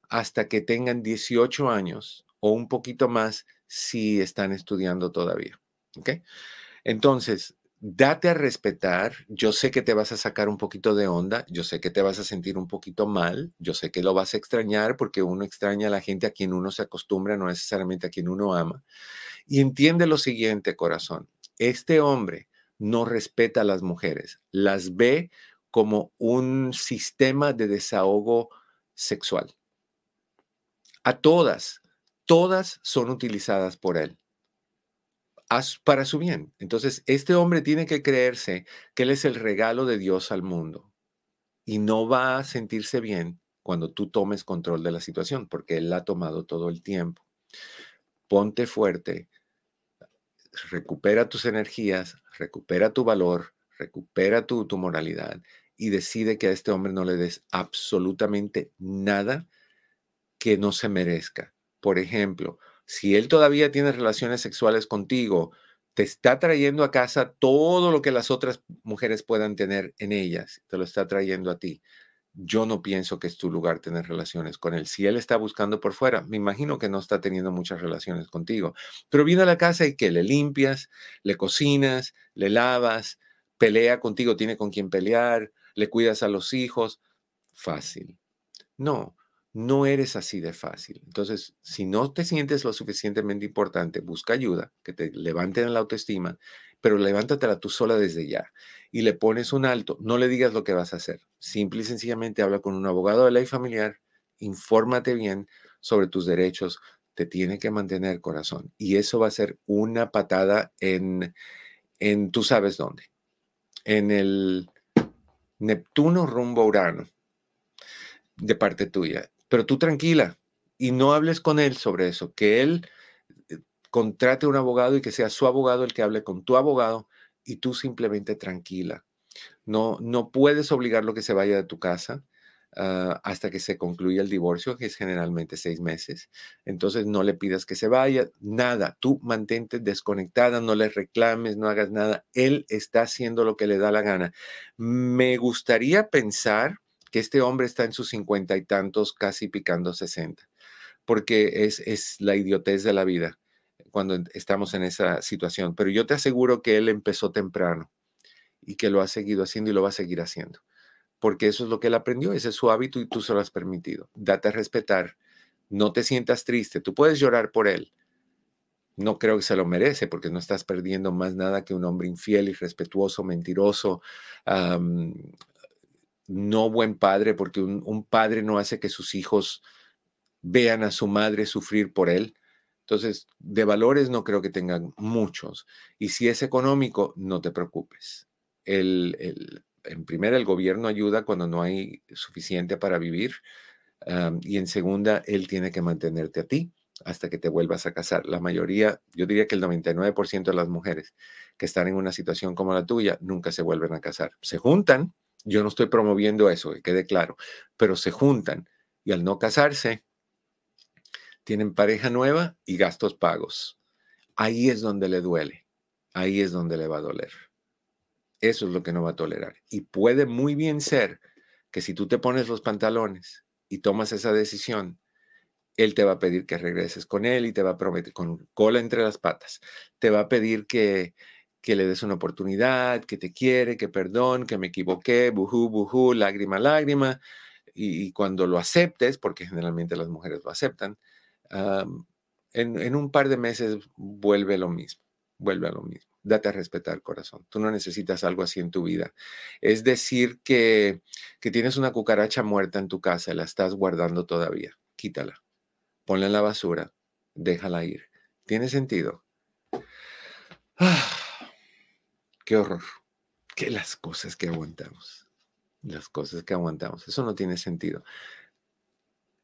hasta que tengan 18 años o un poquito más si están estudiando todavía. ¿Ok? Entonces, date a respetar. Yo sé que te vas a sacar un poquito de onda, yo sé que te vas a sentir un poquito mal, yo sé que lo vas a extrañar porque uno extraña a la gente a quien uno se acostumbra, no necesariamente a quien uno ama. Y entiende lo siguiente, corazón. Este hombre no respeta a las mujeres, las ve como un sistema de desahogo sexual. A todas, todas son utilizadas por él para su bien. Entonces, este hombre tiene que creerse que él es el regalo de Dios al mundo y no va a sentirse bien cuando tú tomes control de la situación, porque él la ha tomado todo el tiempo. Ponte fuerte, recupera tus energías, recupera tu valor, recupera tu, tu moralidad y decide que a este hombre no le des absolutamente nada que no se merezca. Por ejemplo, si él todavía tiene relaciones sexuales contigo, te está trayendo a casa todo lo que las otras mujeres puedan tener en ellas, te lo está trayendo a ti. yo no pienso que es tu lugar tener relaciones con él. Si él está buscando por fuera, me imagino que no está teniendo muchas relaciones contigo. Pero viene a la casa y que le limpias, le cocinas, le lavas, pelea contigo, tiene con quien pelear, le cuidas a los hijos. Fácil. No, no eres así de fácil. Entonces, si no te sientes lo suficientemente importante, busca ayuda, que te levanten la autoestima, pero levántatela tú sola desde ya y le pones un alto. No le digas lo que vas a hacer. Simple y sencillamente habla con un abogado de ley familiar, infórmate bien sobre tus derechos, te tiene que mantener corazón. Y eso va a ser una patada en, en tú sabes dónde, en el Neptuno rumbo Urano, de parte tuya. Pero tú tranquila y no hables con él sobre eso, que él eh, contrate un abogado y que sea su abogado el que hable con tu abogado y tú simplemente tranquila. No, no puedes obligarlo que se vaya de tu casa ah, hasta que se concluya el divorcio, que es generalmente seis meses. Entonces no le pidas que se vaya, nada. Tú mantente desconectada, no le reclames, no hagas nada. Él está haciendo lo que le da la gana. Me gustaría pensar que este hombre está en sus cincuenta y tantos, casi picando sesenta, porque es, es la idiotez de la vida cuando estamos en esa situación. Pero yo te aseguro que él empezó temprano y que lo ha seguido haciendo y lo va a seguir haciendo, porque eso es lo que él aprendió, ese es su hábito y tú se lo has permitido. Date a respetar, no te sientas triste, tú puedes llorar por él. No creo que se lo merece porque no estás perdiendo más nada que un hombre infiel, irrespetuoso, mentiroso, no buen padre, porque un, padre no hace que sus hijos vean a su madre sufrir por él. Entonces, de valores no creo que tengan muchos. Y si es económico, no te preocupes. El, en primera, el gobierno ayuda cuando no hay suficiente para vivir. y en segunda, él tiene que mantenerte a ti hasta que te vuelvas a casar. La mayoría, yo diría que el 99% de las mujeres que están en una situación como la tuya, nunca se vuelven a casar. Se juntan, yo no estoy promoviendo eso, que quede claro, pero se juntan y al no casarse, tienen pareja nueva y gastos pagos. Ahí es donde le duele, ahí es donde le va a doler. Eso es lo que no va a tolerar. Y puede muy bien ser que si tú te pones los pantalones y tomas esa decisión, él te va a pedir que regreses con él y te va a prometer con cola entre las patas. Te va a pedir que, que le des una oportunidad, que te quiere, que perdón, que me equivoqué, bujú, bujú, lágrima, lágrima. Y, cuando lo aceptes, porque generalmente las mujeres lo aceptan, en, un par de meses vuelve lo mismo, vuelve a lo mismo. Date a respetar, corazón. Tú no necesitas algo así en tu vida. Es decir, que, que tienes una cucaracha muerta en tu casa la estás guardando todavía. Quítala. Ponla en la basura. Déjala ir. ¿Tiene sentido? Ah. Qué horror. Que las cosas que aguantamos. Las cosas que aguantamos. Eso no tiene sentido.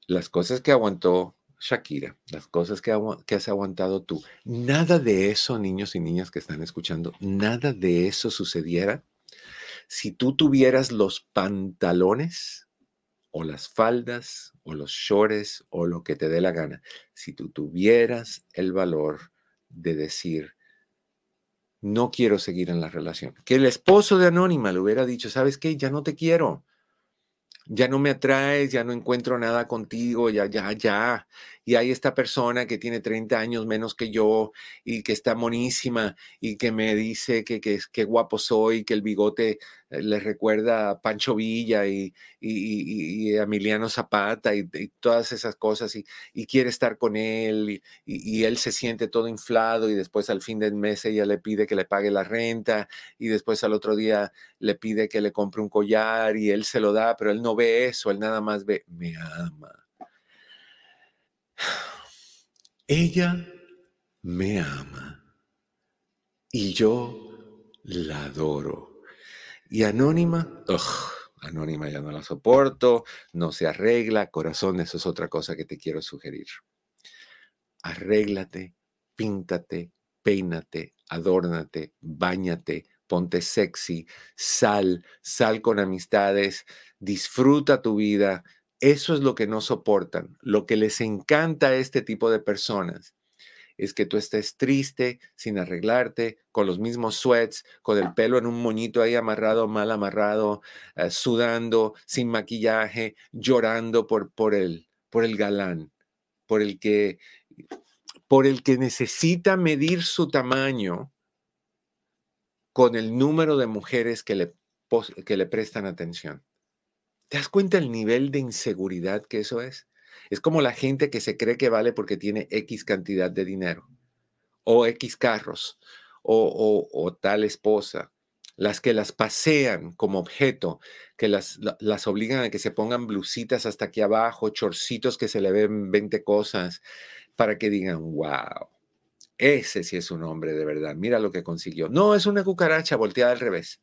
Las cosas que aguantó Shakira, las cosas que, que, has aguantado tú, nada de eso, niños y niñas que están escuchando, nada de eso sucediera si tú tuvieras los pantalones o las faldas o los shorts o lo que te dé la gana, si tú tuvieras el valor de decir, no quiero seguir en la relación. Que el esposo de Anónima le hubiera dicho, ¿sabes qué? Ya no te quiero ya no me atraes, ya no encuentro nada contigo, ya, ya, ya. Y hay esta persona que tiene 30 años menos que yo y que está monísima y que me dice que, que, guapo soy, que el bigote eh, le recuerda a Pancho Villa y, y, a Emiliano Zapata y, todas esas cosas y, quiere estar con él y, él se siente todo inflado y después al fin del mes ella le pide que le pague la renta y después al otro día le pide que le compre un collar y él se lo da, pero él no ve eso, él nada más ve, me ama. Ella me ama y yo la adoro. Y Anónima, Anónima ya no la soporto, no se arregla, corazón, eso es otra cosa que te quiero sugerir. Arréglate, píntate, peínate, adórnate, bañate, ponte sexy, sal, sal con amistades, disfruta tu vida. Eso es lo que no soportan. Lo que les encanta a este tipo de personas es que tú estés triste, sin arreglarte, con los mismos sweats, con el pelo en un moñito ahí amarrado, mal amarrado, eh, sudando, sin maquillaje, llorando por, por, el, por el galán, por el que por el que necesita medir su tamaño con el número de mujeres que le, que le prestan atención. ¿Te das cuenta el nivel de inseguridad que eso es? Es como la gente que se cree que vale porque tiene X cantidad de dinero, o X carros, o, o, tal esposa, las que las pasean como objeto, que las, las obligan a que se pongan blusitas hasta aquí abajo, chorcitos que se le ven 20 cosas, para que digan, wow, ese sí es un hombre de verdad, mira lo que consiguió. No, es una cucaracha volteada al revés.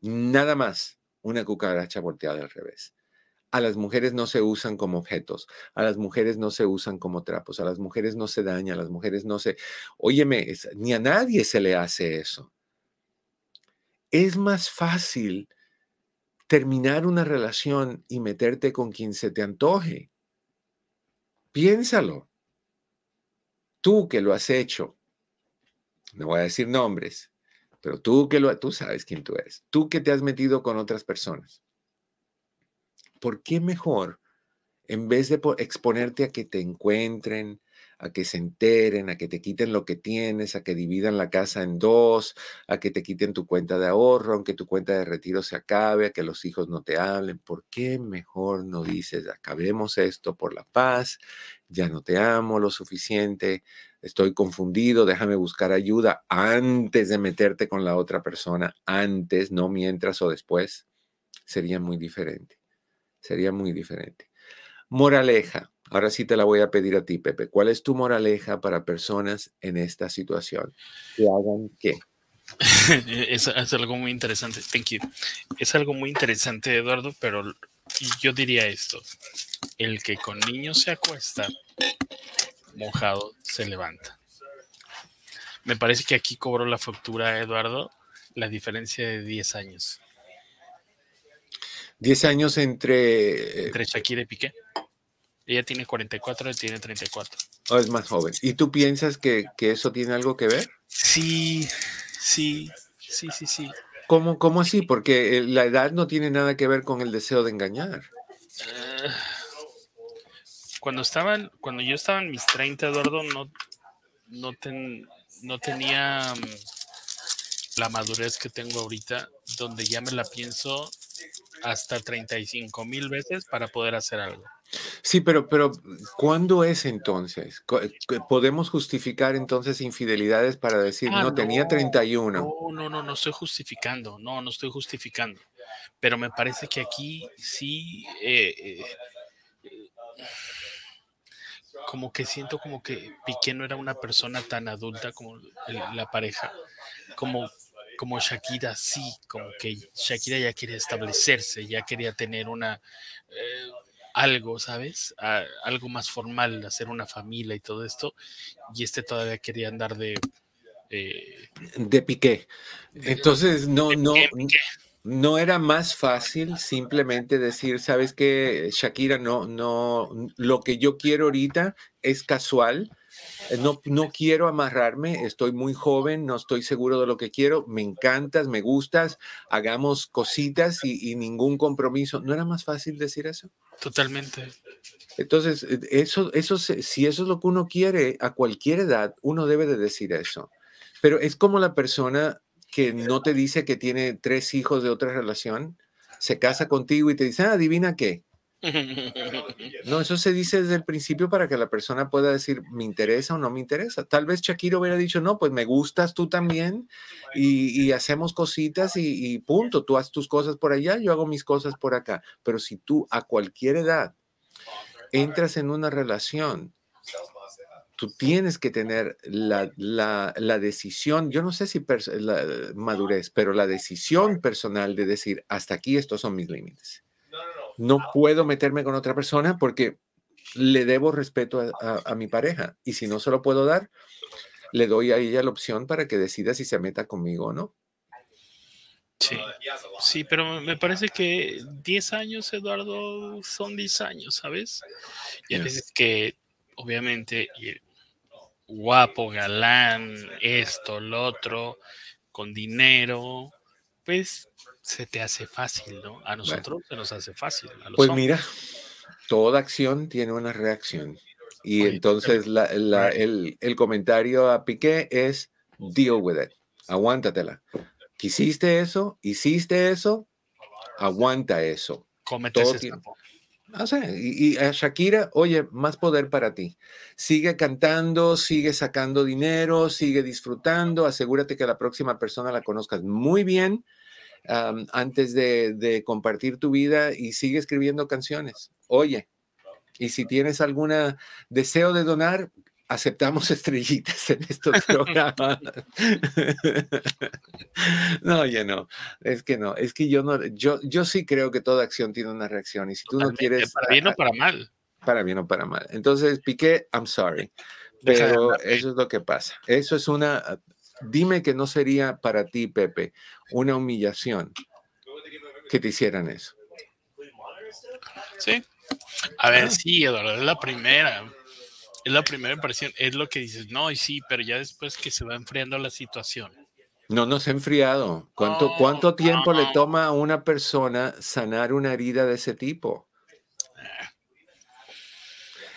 Nada más, una cucaracha volteada al revés. A las mujeres no se usan como objetos, a las mujeres no se usan como trapos, a las mujeres no se daña, a las mujeres no se... Óyeme, ni a nadie se le hace eso. Es más fácil terminar una relación y meterte con quien se te antoje. Piénsalo tú que lo has hecho, no voy a decir nombres, pero tú que lo, tú sabes quién tú eres, tú que te has metido con otras personas, ¿por qué mejor, en vez de exponerte a que te encuentren, a que se enteren, a que te quiten lo que tienes, a que dividan la casa en dos, a que te quiten tu cuenta de ahorro, aunque tu cuenta de retiro se acabe, a que los hijos no te hablen. ¿Por qué mejor no dices, acabemos esto por la paz, ya no te amo lo suficiente, estoy confundido, déjame buscar ayuda antes de meterte con la otra persona, antes, no mientras o después? Sería muy diferente, sería muy diferente. Moraleja, Ahora sí te la voy a pedir a ti, Pepe. ¿Cuál es tu moraleja para personas en esta situación? Que hagan qué. es, algo muy interesante. Thank you. Es algo muy interesante, Eduardo, pero yo diría esto. El que con niños se acuesta, mojado se levanta. Me parece que aquí cobró la factura, Eduardo, la diferencia de 10 años. 10 años entre... Entre Shakira y Piqué. Ella tiene 44, él tiene 34. Oh, es más joven. ¿Y tú piensas que, eso tiene algo que ver? Sí, sí, sí, sí, sí. ¿Cómo, cómo así? Porque la edad no tiene nada que ver con el deseo de engañar. Eh, cuando estaban, cuando yo estaba en mis 30, Eduardo, no, no, no tenía mm, la madurez que tengo ahorita, donde ya me la pienso hasta 35 mil veces para poder hacer algo. Sí, pero, pero ¿cuándo es entonces? ¿Podemos justificar entonces infidelidades para decir, ah, no, tenía 31? No, no, no, no estoy justificando, no, no estoy justificando. Pero me parece que aquí sí, eh, eh, como que siento como que Piqué no era una persona tan adulta como la pareja, como como Shakira sí, como que Shakira ya quería establecerse, ya quería tener una algo, ¿sabes? algo más formal, hacer una familia y todo esto. Y este todavía quería andar de... Eh, de piqué. Entonces, no, no, no era más fácil simplemente decir, sabes que Shakira, no, no, lo que yo quiero ahorita es casual eh, no, no quiero amarrarme, estoy muy joven, no estoy seguro de lo que quiero, me encantas, me gustas, hagamos cositas y, ningún compromiso. ¿No era más fácil decir eso? Totalmente. Entonces, eh, eso, eso, si eso es lo que uno quiere a cualquier edad, uno debe de decir eso. Pero es como la persona que no te dice que tiene tres hijos de otra relación, se casa contigo y te dice, ah, adivina qué, no, eso se dice desde el principio para que la persona pueda decir, me interesa o no me interesa. Tal vez Shakira hubiera dicho, no, pues me gustas tú también y, hacemos cositas y, y, punto. Tú haces tus cosas por allá, yo hago mis cosas por acá. Pero si tú a cualquier edad entras en una relación, tú tienes que tener la, la, la decisión, yo no sé si la madurez, pero la decisión personal de decir, hasta aquí estos son mis límites no puedo meterme con otra persona porque le debo respeto a, mi pareja. Y si no se lo puedo dar, le doy a ella la opción para que decida si se meta conmigo o no. Sí, sí, pero me parece que 10 años, Eduardo, son 10 años, ¿sabes? Y a veces que, obviamente, guapo, galán, esto, lo otro, con dinero, pues se te hace fácil, ¿no? A nosotros se nos hace fácil. pues mira, toda acción tiene una reacción. Y entonces el, el, comentario a Piqué es deal with it, aguántatela. ¿Quisiste eso? ¿Hiciste eso? Aguanta eso. Cómete ese y, a Shakira, oye, más poder para ti. Sigue cantando, sigue sacando dinero, sigue disfrutando. Asegúrate que la próxima persona la conozcas muy bien antes de, de, compartir tu vida y sigue escribiendo canciones. Oye, y si tienes algún deseo de donar, aceptamos estrellitas en estos programas. no, ya no, es que no, es que yo no, yo, yo sí creo que toda acción tiene una reacción y si tú no quieres... Para bien o para mal. Para bien o para mal. Entonces, Piqué, I'm sorry, pero eso es lo que pasa. Eso es una, dime que no sería para ti, Pepe, una humillación que te hicieran eso. Sí. A ver, sí, Eduardo, es la primera es la primera impresión, es lo que dices, no, y sí, pero ya después que se va enfriando la situación. No, no se ha enfriado. ¿Cuánto, ¿cuánto tiempo le toma a una persona sanar una herida de ese tipo?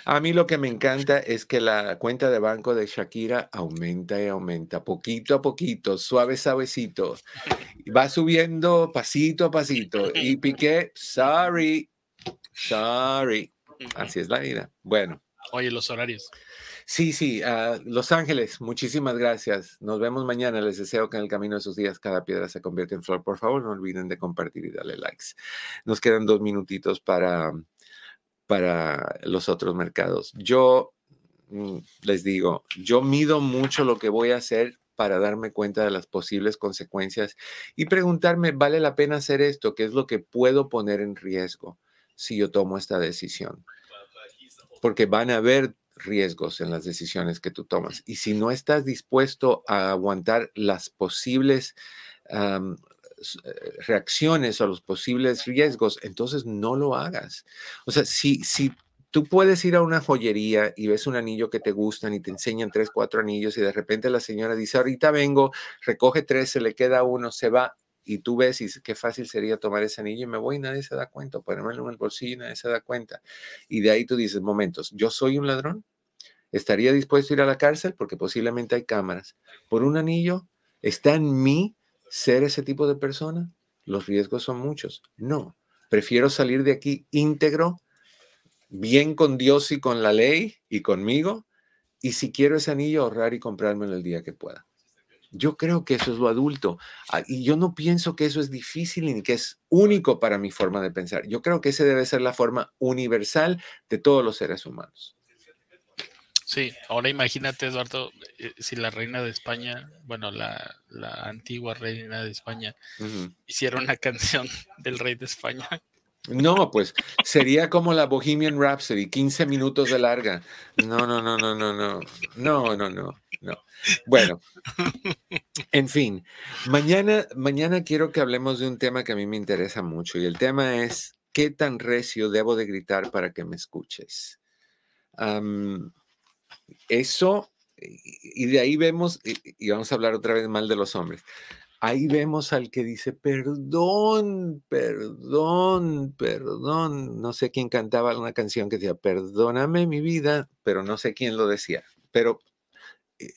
A mí lo que me encanta es que la cuenta de banco de Shakira aumenta y aumenta, poquito a poquito, suave, suavecito. Va subiendo pasito a pasito. Y Piqué, sorry, sorry. Así es la vida. Bueno, Oye, los horarios. Sí, sí, uh, Los Ángeles, muchísimas gracias. Nos vemos mañana. Les deseo que en el camino de sus días cada piedra se convierta en flor. Por favor, no olviden de compartir y darle likes. Nos quedan dos minutitos para, para los otros mercados. Yo mm, les digo, yo mido mucho lo que voy a hacer para darme cuenta de las posibles consecuencias y preguntarme, ¿vale la pena hacer esto? ¿Qué es lo que puedo poner en riesgo si yo tomo esta decisión? Porque van a haber riesgos en las decisiones que tú tomas. Y si no estás dispuesto a aguantar las posibles eh, reacciones o los posibles riesgos, entonces no lo hagas. O sea, si, si tú puedes ir a una joyería y ves un anillo que te gustan y te enseñan tres, cuatro anillos y de repente la señora dice, ahorita vengo, recoge tres, se le queda uno, se va, y tú ves y qué fácil sería tomar ese anillo y me voy y nadie se da cuenta, ponérmelo en el bolsillo y nadie se da cuenta. Y de ahí tú dices, momentos, ¿yo soy un ladrón? ¿Estaría dispuesto a ir a la cárcel? Porque posiblemente hay cámaras. ¿Por un anillo? ¿Está en mí ser ese tipo de persona? Los riesgos son muchos. No, prefiero salir de aquí íntegro, bien con Dios y con la ley y conmigo. Y si quiero ese anillo, ahorrar y comprármelo el día que pueda. Yo creo que eso es lo adulto. Ah, y yo no pienso que eso es difícil ni que es único para mi forma de pensar. Yo creo que esa debe ser la forma universal de todos los seres humanos. Sí, ahora imagínate, Eduardo, eh, si la reina de España, bueno, la, antigua reina de España, hiciera una canción del rey de España. No, pues sería como la Bohemian Rhapsody, 15 minutos de larga. No, no, no, no, no, no. No, no, no. No. Bueno, en fin, mañana, mañana quiero que hablemos de un tema que a mí me interesa mucho y el tema es qué tan recio debo de gritar para que me escuches. eso, y de ahí vemos, y vamos a hablar otra vez mal de los hombres, ahí vemos al que dice, perdón, perdón, perdón. No sé quién cantaba una canción que decía, perdóname mi vida, pero no sé quién lo decía. Pero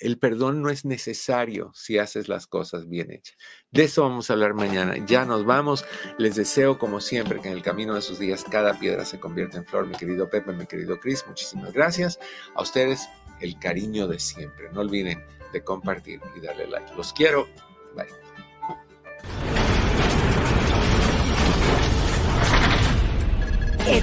el perdón no es necesario si haces las cosas bien hechas. De eso vamos a hablar mañana. Ya nos vamos. Les deseo, como siempre, que en el camino de sus días cada piedra se convierta en flor. Mi querido Pepe, mi querido Chris, muchísimas gracias. A ustedes, el cariño de siempre. No olviden de compartir y darle like. Los quiero.